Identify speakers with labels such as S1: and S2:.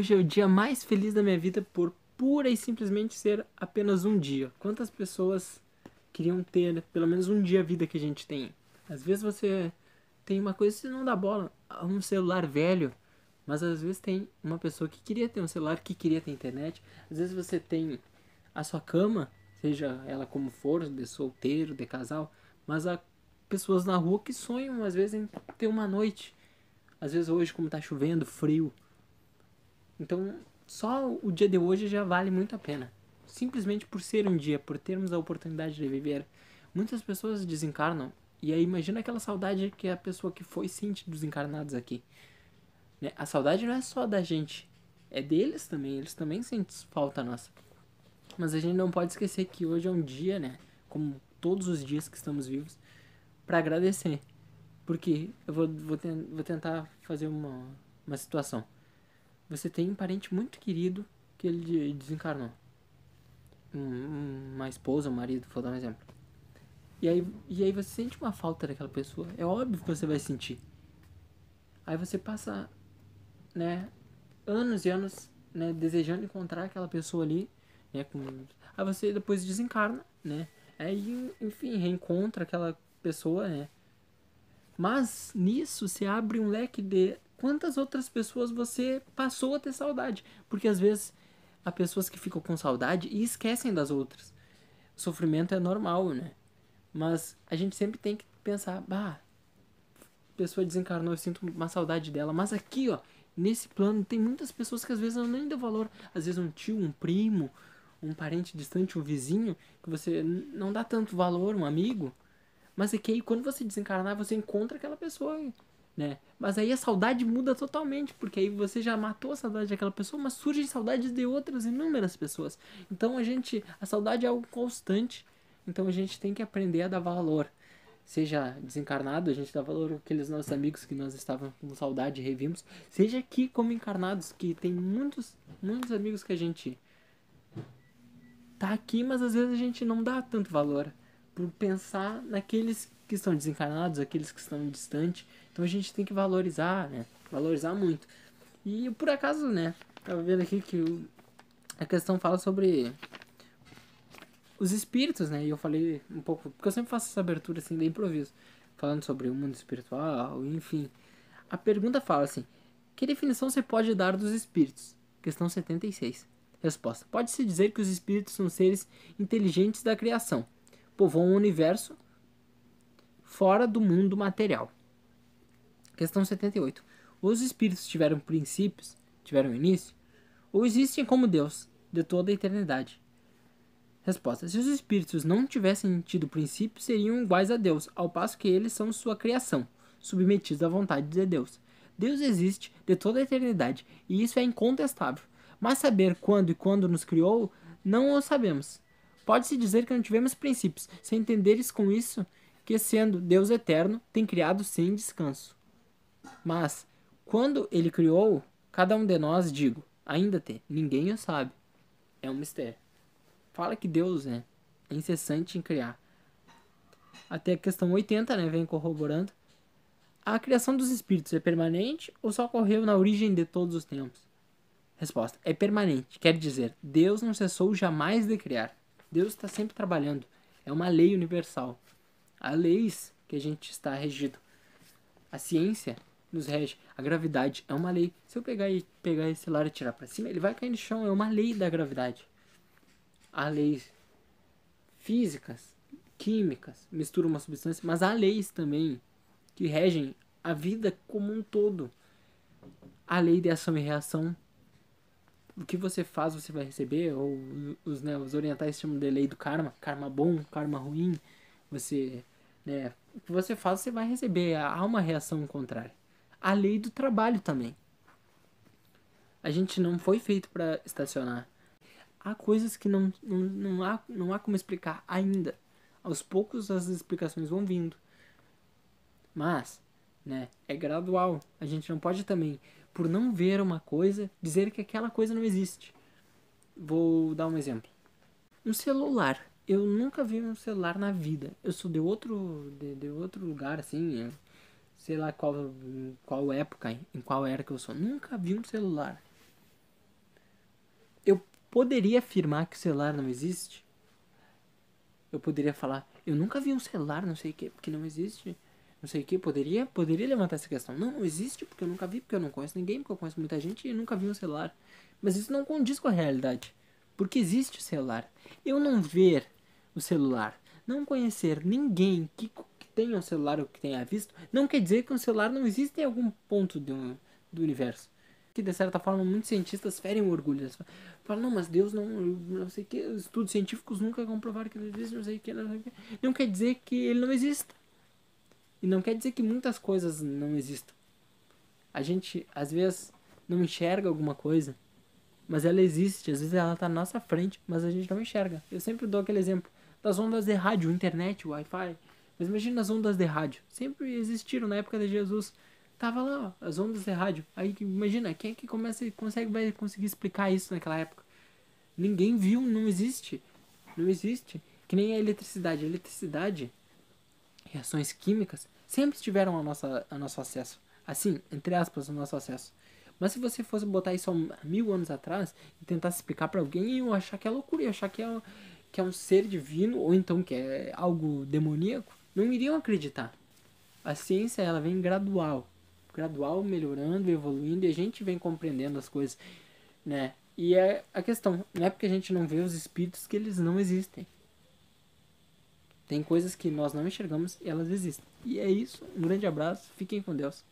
S1: Hoje é o dia mais feliz da minha vida por pura e simplesmente ser apenas um dia. Quantas pessoas queriam ter pelo menos um dia a vida que a gente tem? Às vezes você tem uma coisa que não dá bola, um celular velho, mas às vezes tem uma pessoa que queria ter um celular, que queria ter internet. Às vezes você tem a sua cama, seja ela como for, de solteiro, de casal, mas há pessoas na rua que sonham às vezes em ter uma noite. Às vezes hoje como tá chovendo, frio, então, só o dia de hoje já vale muito a pena. Simplesmente por ser um dia, por termos a oportunidade de viver. Muitas pessoas desencarnam. E aí imagina aquela saudade que a pessoa que foi sente dos encarnados aqui. Né? A saudade não é só da gente. É deles também. Eles também sentem falta nossa. Mas a gente não pode esquecer que hoje é um dia, né? Como todos os dias que estamos vivos, para agradecer. Porque eu vou, vou, vou tentar fazer uma, uma situação você tem um parente muito querido que ele desencarnou. uma esposa, um marido, vou dar um exemplo. E aí, e aí você sente uma falta daquela pessoa. É óbvio que você vai sentir. Aí você passa, né, anos e anos, né, desejando encontrar aquela pessoa ali, né, com... aí você depois desencarna, né, aí, enfim, reencontra aquela pessoa, né. Mas nisso se abre um leque de quantas outras pessoas você passou a ter saudade. Porque às vezes há pessoas que ficam com saudade e esquecem das outras. O sofrimento é normal, né? Mas a gente sempre tem que pensar, bah, a pessoa desencarnou, eu sinto uma saudade dela. Mas aqui, ó, nesse plano, tem muitas pessoas que às vezes eu nem dou valor. Às vezes um tio, um primo, um parente distante, um vizinho, que você não dá tanto valor, um amigo. Mas é que aí quando você desencarnar, você encontra aquela pessoa né? Mas aí a saudade muda totalmente, porque aí você já matou a saudade daquela pessoa, mas surgem saudades de outras inúmeras pessoas. Então a gente, a saudade é algo constante, então a gente tem que aprender a dar valor. Seja desencarnado, a gente dá valor àqueles nossos amigos que nós estávamos com saudade e revimos, seja aqui como encarnados, que tem muitos, muitos amigos que a gente tá aqui, mas às vezes a gente não dá tanto valor por pensar naqueles que estão desencarnados, aqueles que estão distantes. Então a gente tem que valorizar, né? Valorizar muito. E por acaso, né? Tava vendo aqui que o, a questão fala sobre os espíritos, né? E eu falei um pouco, porque eu sempre faço essa abertura assim de improviso, falando sobre o mundo espiritual, enfim. A pergunta fala assim: Que definição você pode dar dos espíritos? Questão 76. Resposta: Pode-se dizer que os espíritos são seres inteligentes da criação, povoam o universo fora do mundo material. Questão 78. Os espíritos tiveram princípios, tiveram início, ou existem como Deus, de toda a eternidade? Resposta: Se os espíritos não tivessem tido princípio, seriam iguais a Deus, ao passo que eles são sua criação, submetidos à vontade de Deus. Deus existe de toda a eternidade, e isso é incontestável. Mas saber quando e quando nos criou, não o sabemos. Pode-se dizer que não tivemos princípios, sem entenderes com isso que, sendo Deus eterno, tem criado sem descanso. Mas, quando ele criou, cada um de nós, digo, ainda tem, ninguém o sabe. É um mistério. Fala que Deus né, é incessante em criar. Até a questão 80, né, vem corroborando. A criação dos espíritos é permanente ou só ocorreu na origem de todos os tempos? Resposta: é permanente. Quer dizer, Deus não cessou jamais de criar. Deus está sempre trabalhando. É uma lei universal há leis que a gente está regido. A ciência nos rege. A gravidade é uma lei. Se eu pegar e pegar esse celular e tirar para cima, ele vai cair no chão. É uma lei da gravidade. Há leis físicas, químicas, mistura uma substância, mas há leis também que regem a vida como um todo. A lei de ação e reação. O que você faz, você vai receber, ou os, né, os orientais chamam de lei do karma, karma bom, karma ruim. Você né? O que você faz, você vai receber. Há uma reação contrária. A lei do trabalho também. A gente não foi feito para estacionar. Há coisas que não, não, não, há, não há como explicar ainda. Aos poucos as explicações vão vindo. Mas, né, é gradual. A gente não pode também, por não ver uma coisa, dizer que aquela coisa não existe. Vou dar um exemplo. Um celular eu nunca vi um celular na vida. Eu sou de outro, de, de outro lugar, assim, sei lá qual, qual época, em qual era que eu sou. Nunca vi um celular. poderia afirmar que o celular não existe. Eu poderia falar, eu nunca vi um celular, não sei o que, porque não existe. Não sei o que, poderia, poderia levantar essa questão. Não, não existe porque eu nunca vi, porque eu não conheço ninguém, porque eu conheço muita gente e eu nunca vi um celular. Mas isso não condiz com a realidade. Porque existe o celular. Eu não ver o celular, não conhecer ninguém que, tenha um celular ou que tenha visto, não quer dizer que um celular não existe em algum ponto do, do universo. Que de certa forma muitos cientistas ferem o orgulho. Falam, não, mas Deus não. Não sei que. Estudos científicos nunca comprovaram que ele existe, não sei que. Não, sei que. não quer dizer que ele não exista. E não quer dizer que muitas coisas não existam. A gente, às vezes, não enxerga alguma coisa mas ela existe, às vezes ela está na nossa frente, mas a gente não enxerga. Eu sempre dou aquele exemplo das ondas de rádio, internet, Wi-Fi. Mas imagina as ondas de rádio. Sempre existiram na época de Jesus. Tava lá, ó, as ondas de rádio. Aí imagina, quem é que começa, consegue, vai conseguir explicar isso naquela época? Ninguém viu, não existe. Não existe. Que nem a eletricidade. A eletricidade, reações químicas, sempre estiveram ao nosso, ao nosso acesso. Assim, entre aspas, ao nosso acesso. Mas se você fosse botar isso há mil anos atrás e tentar explicar para alguém, eu achar que é loucura, eu achar que é, que é um ser divino ou então que é algo demoníaco, não iriam acreditar. A ciência ela vem gradual, gradual melhorando, evoluindo e a gente vem compreendendo as coisas, né? E é a questão, não é porque a gente não vê os espíritos que eles não existem. Tem coisas que nós não enxergamos e elas existem. E é isso. Um grande abraço. Fiquem com Deus.